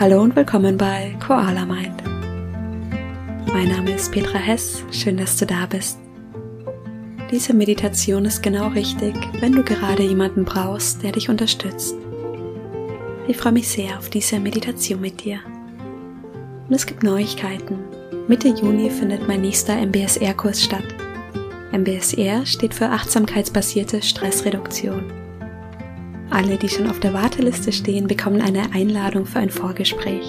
Hallo und willkommen bei Koala Mind. Mein Name ist Petra Hess, schön, dass du da bist. Diese Meditation ist genau richtig, wenn du gerade jemanden brauchst, der dich unterstützt. Ich freue mich sehr auf diese Meditation mit dir. Und es gibt Neuigkeiten. Mitte Juni findet mein nächster MBSR-Kurs statt. MBSR steht für achtsamkeitsbasierte Stressreduktion. Alle, die schon auf der Warteliste stehen, bekommen eine Einladung für ein Vorgespräch.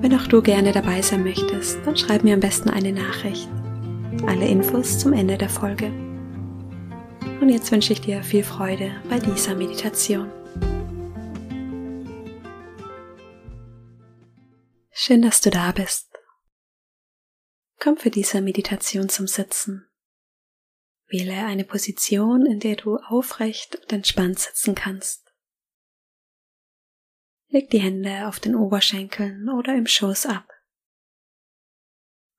Wenn auch du gerne dabei sein möchtest, dann schreib mir am besten eine Nachricht. Alle Infos zum Ende der Folge. Und jetzt wünsche ich dir viel Freude bei dieser Meditation. Schön, dass du da bist. Komm für diese Meditation zum Sitzen. Wähle eine Position, in der du aufrecht und entspannt sitzen kannst. Leg die Hände auf den Oberschenkeln oder im Schoß ab.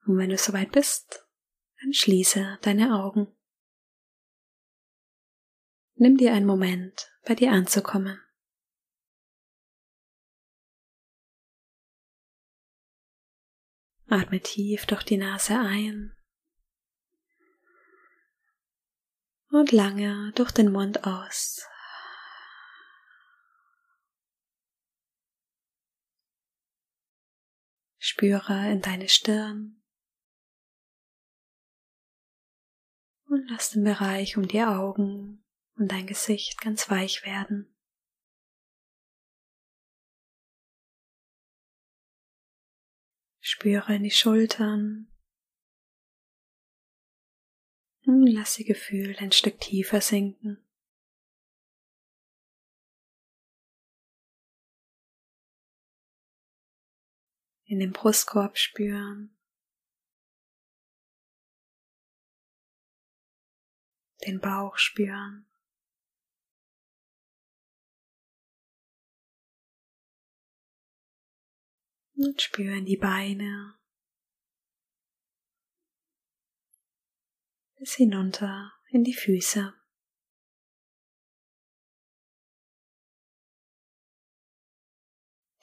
Und wenn du soweit bist, dann schließe deine Augen. Nimm dir einen Moment, bei dir anzukommen. Atme tief durch die Nase ein und lange durch den Mund aus. Spüre in deine Stirn und lass den Bereich um die Augen und dein Gesicht ganz weich werden. Spüre in die Schultern Lass die Gefühl ein Stück tiefer sinken. In den Brustkorb spüren. Den Bauch spüren. Und spüren die Beine bis hinunter in die Füße.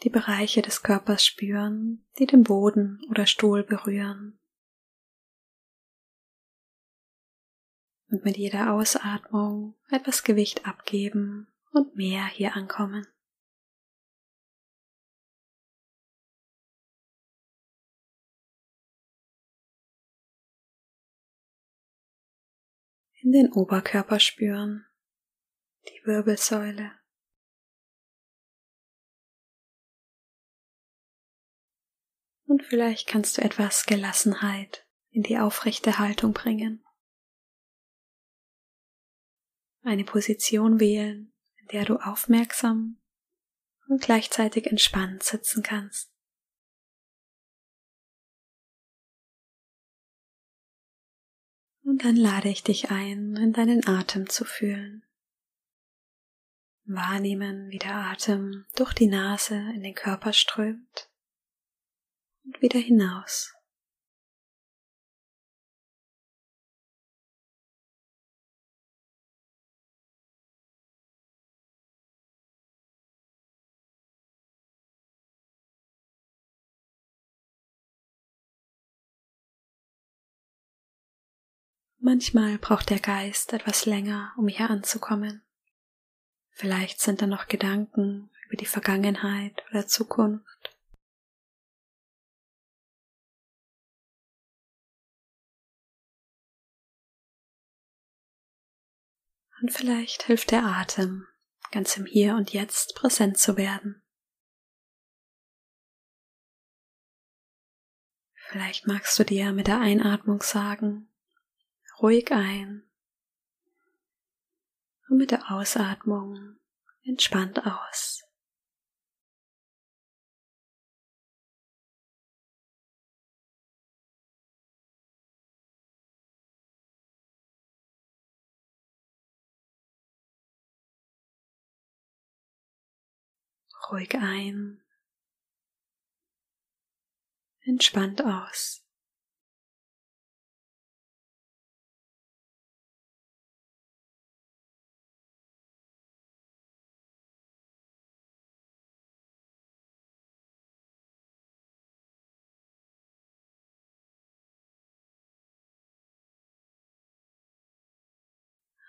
Die Bereiche des Körpers spüren, die den Boden oder Stuhl berühren. Und mit jeder Ausatmung etwas Gewicht abgeben und mehr hier ankommen. In den Oberkörper spüren, die Wirbelsäule. Und vielleicht kannst du etwas Gelassenheit in die aufrechte Haltung bringen. Eine Position wählen, in der du aufmerksam und gleichzeitig entspannt sitzen kannst. Und dann lade ich dich ein, in deinen Atem zu fühlen. Wahrnehmen, wie der Atem durch die Nase in den Körper strömt und wieder hinaus. Manchmal braucht der Geist etwas länger, um hier anzukommen. Vielleicht sind da noch Gedanken über die Vergangenheit oder Zukunft. Und vielleicht hilft der Atem, ganz im Hier und Jetzt präsent zu werden. Vielleicht magst du dir mit der Einatmung sagen, ruhig ein und mit der Ausatmung entspannt aus. Ruhig ein, entspannt aus.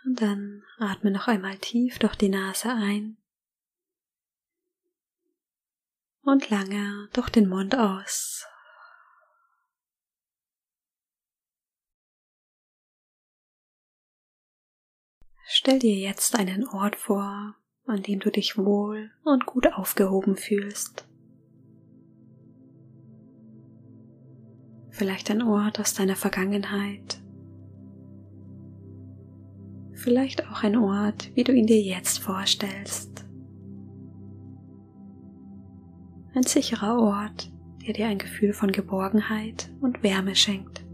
Und dann atme noch einmal tief durch die Nase ein und lange durch den Mund aus. Stell dir jetzt einen Ort vor, an dem du dich wohl und gut aufgehoben fühlst. Vielleicht ein Ort aus deiner Vergangenheit. Vielleicht auch ein Ort, wie du ihn dir jetzt vorstellst. Ein sicherer Ort, der dir ein Gefühl von Geborgenheit und Wärme schenkt.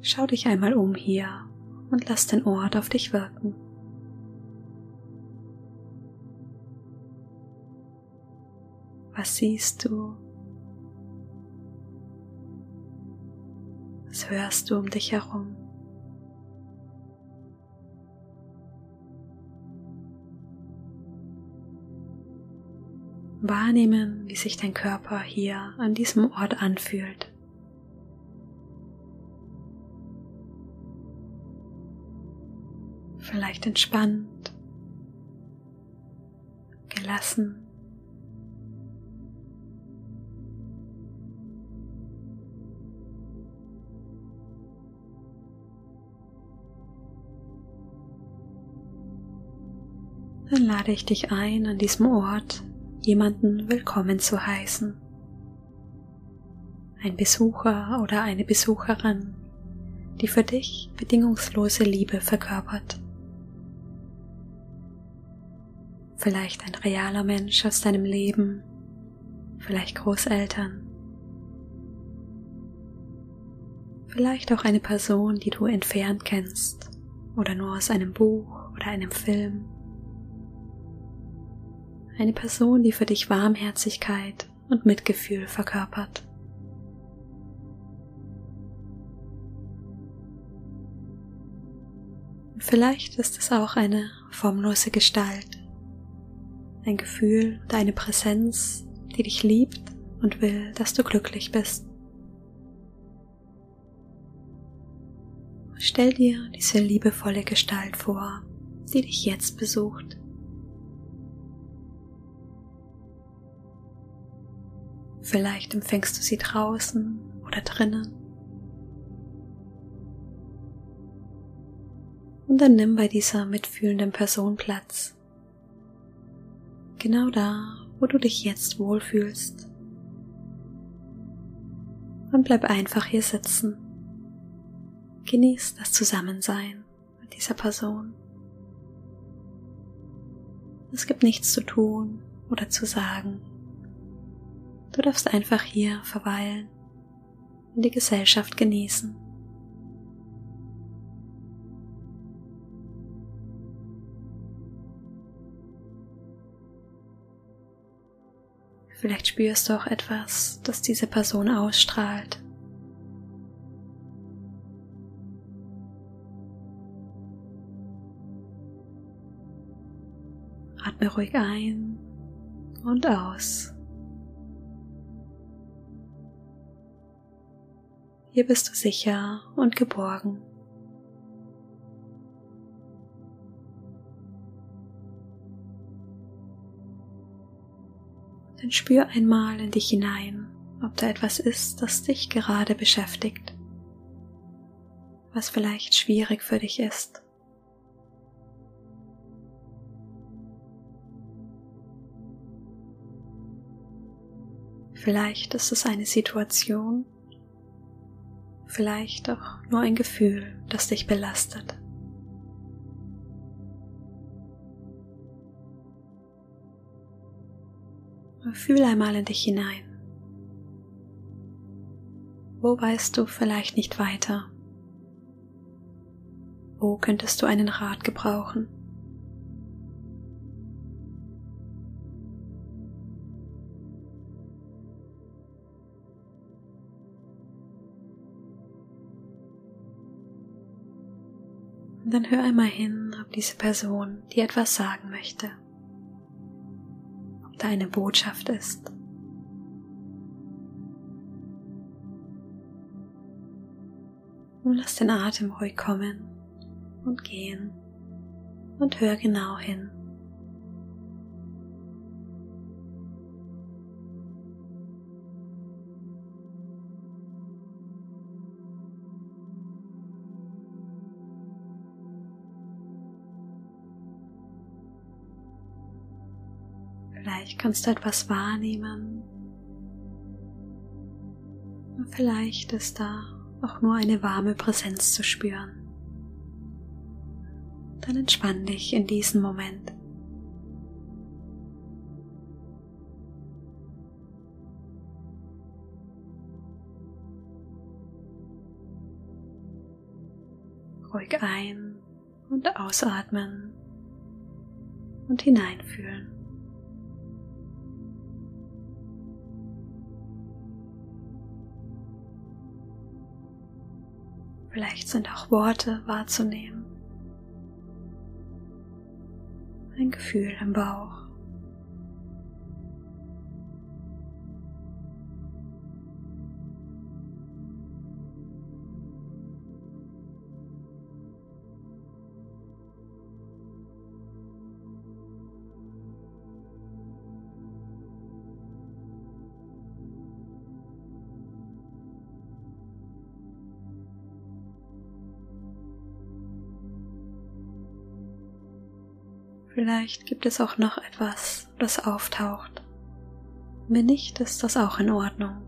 Schau dich einmal um hier und lass den Ort auf dich wirken. Was siehst du? Was hörst du um dich herum? Wahrnehmen, wie sich dein Körper hier an diesem Ort anfühlt. vielleicht entspannt, gelassen. Dann lade ich dich ein, an diesem Ort jemanden willkommen zu heißen. Ein Besucher oder eine Besucherin, die für dich bedingungslose Liebe verkörpert. vielleicht ein realer Mensch aus deinem Leben, vielleicht Großeltern, vielleicht auch eine Person, die du entfernt kennst oder nur aus einem Buch oder einem Film. Eine Person, die für dich Warmherzigkeit und Mitgefühl verkörpert. Vielleicht ist es auch eine formlose Gestalt, ein Gefühl, deine Präsenz, die dich liebt und will, dass du glücklich bist. Stell dir diese liebevolle Gestalt vor, die dich jetzt besucht. Vielleicht empfängst du sie draußen oder drinnen. Und dann nimm bei dieser mitfühlenden Person Platz genau da, wo du dich jetzt wohlfühlst. Und bleib einfach hier sitzen. Genieß das Zusammensein mit dieser Person. Es gibt nichts zu tun oder zu sagen. Du darfst einfach hier verweilen und die Gesellschaft genießen. Vielleicht spürst du auch etwas, das diese Person ausstrahlt. Atme ruhig ein und aus. Hier bist du sicher und geborgen. dann spür einmal in dich hinein, ob da etwas ist, das dich gerade beschäftigt, was vielleicht schwierig für dich ist. Vielleicht ist es eine Situation, vielleicht auch nur ein Gefühl, das dich belastet. Fühl einmal in dich hinein. Wo weißt du vielleicht nicht weiter? Wo könntest du einen Rat gebrauchen? Dann hör einmal hin, ob diese Person dir etwas sagen möchte, ob da eine Botschaft ist. Und lass den Atem ruhig kommen und gehen und hör genau hin. Vielleicht kannst du etwas wahrnehmen. Und vielleicht ist da auch nur eine warme Präsenz zu spüren. Dann entspann dich in diesem Moment. Ruhig ein- und ausatmen und hineinfühlen. Vielleicht sind auch Worte wahrzunehmen. Ein Gefühl im Bauch. Vielleicht gibt es auch noch etwas, das auftaucht. Wenn nicht, ist das auch in Ordnung.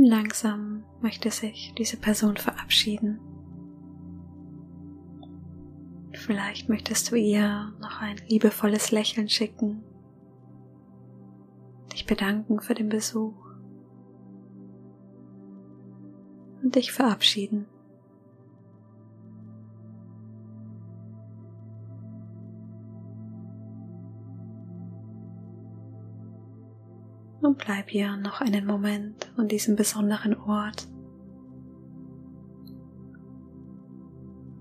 Und langsam möchte sich diese Person verabschieden. Vielleicht möchtest du ihr noch ein liebevolles Lächeln schicken, dich bedanken für den Besuch und dich verabschieden. Und bleib hier noch einen Moment an diesem besonderen Ort.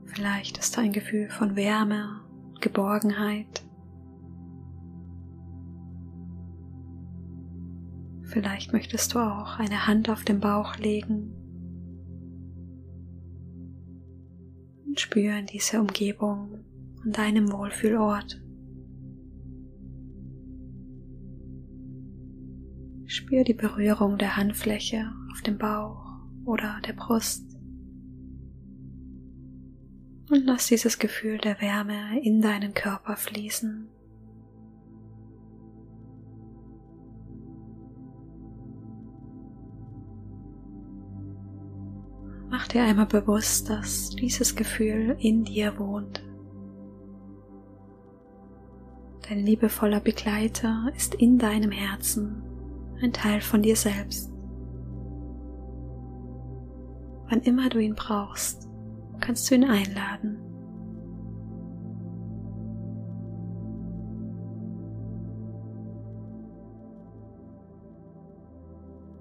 Vielleicht ist da ein Gefühl von Wärme, Geborgenheit. Vielleicht möchtest du auch eine Hand auf den Bauch legen und spüren diese Umgebung an deinem Wohlfühlort. Spür die Berührung der Handfläche auf dem Bauch oder der Brust. Und lass dieses Gefühl der Wärme in deinen Körper fließen. Mach dir einmal bewusst, dass dieses Gefühl in dir wohnt. Dein liebevoller Begleiter ist in deinem Herzen ein Teil von dir selbst. Wann immer du ihn brauchst, kannst du ihn einladen.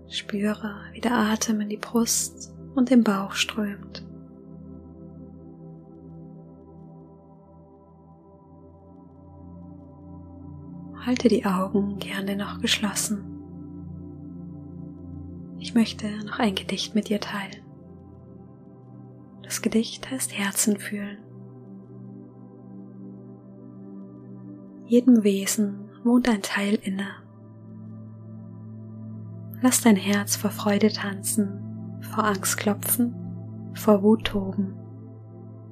Spüre, wie der Atem in die Brust und den Bauch strömt. Halte die Augen gerne noch geschlossen. Ich möchte noch ein Gedicht mit dir teilen. Das Gedicht heißt Herzen fühlen. Jedem Wesen wohnt ein Teil inne. Lass dein Herz vor Freude tanzen, vor Angst klopfen, vor Wut toben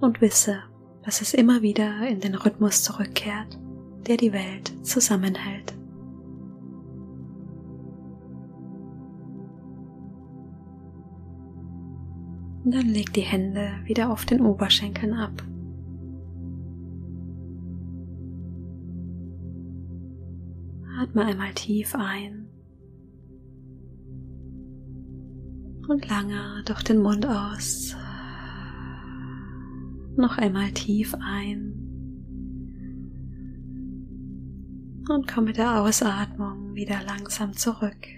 und wisse, dass es immer wieder in den Rhythmus zurückkehrt, der die Welt zusammenhält. Und dann leg die Hände wieder auf den Oberschenkeln ab. Atme einmal tief ein Und lange durch den Mund aus. Noch einmal tief ein. Und komm mit der Ausatmung wieder langsam zurück.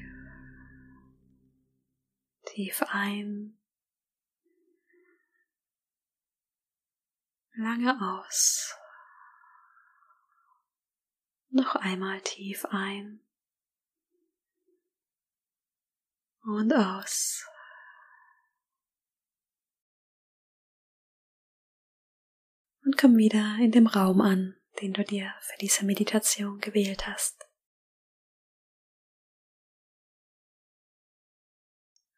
Tief ein. Lange aus. Noch einmal tief ein. Und aus. und komm wieder in dem Raum an, den du dir für diese Meditation gewählt hast.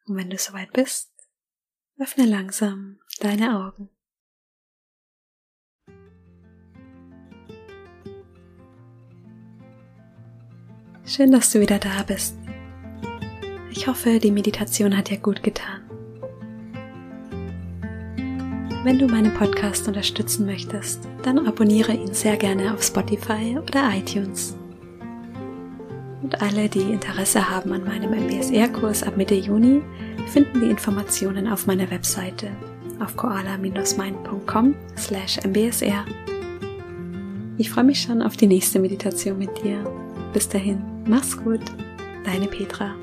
Und wenn du soweit bist, öffne langsam deine Augen. Schön, dass du wieder da bist. Ich hoffe, die Meditation hat dir gut getan. Wenn du meinen Podcast unterstützen möchtest, dann abonniere ihn sehr gerne auf Spotify oder iTunes. Und alle, die Interesse haben an meinem MBSR-Kurs ab Mitte Juni, finden die Informationen auf meiner Webseite auf koala-mind.com slash mbsr. Ich freue mich schon auf die nächste Meditation mit dir. Bis dahin, mach's gut, deine Petra.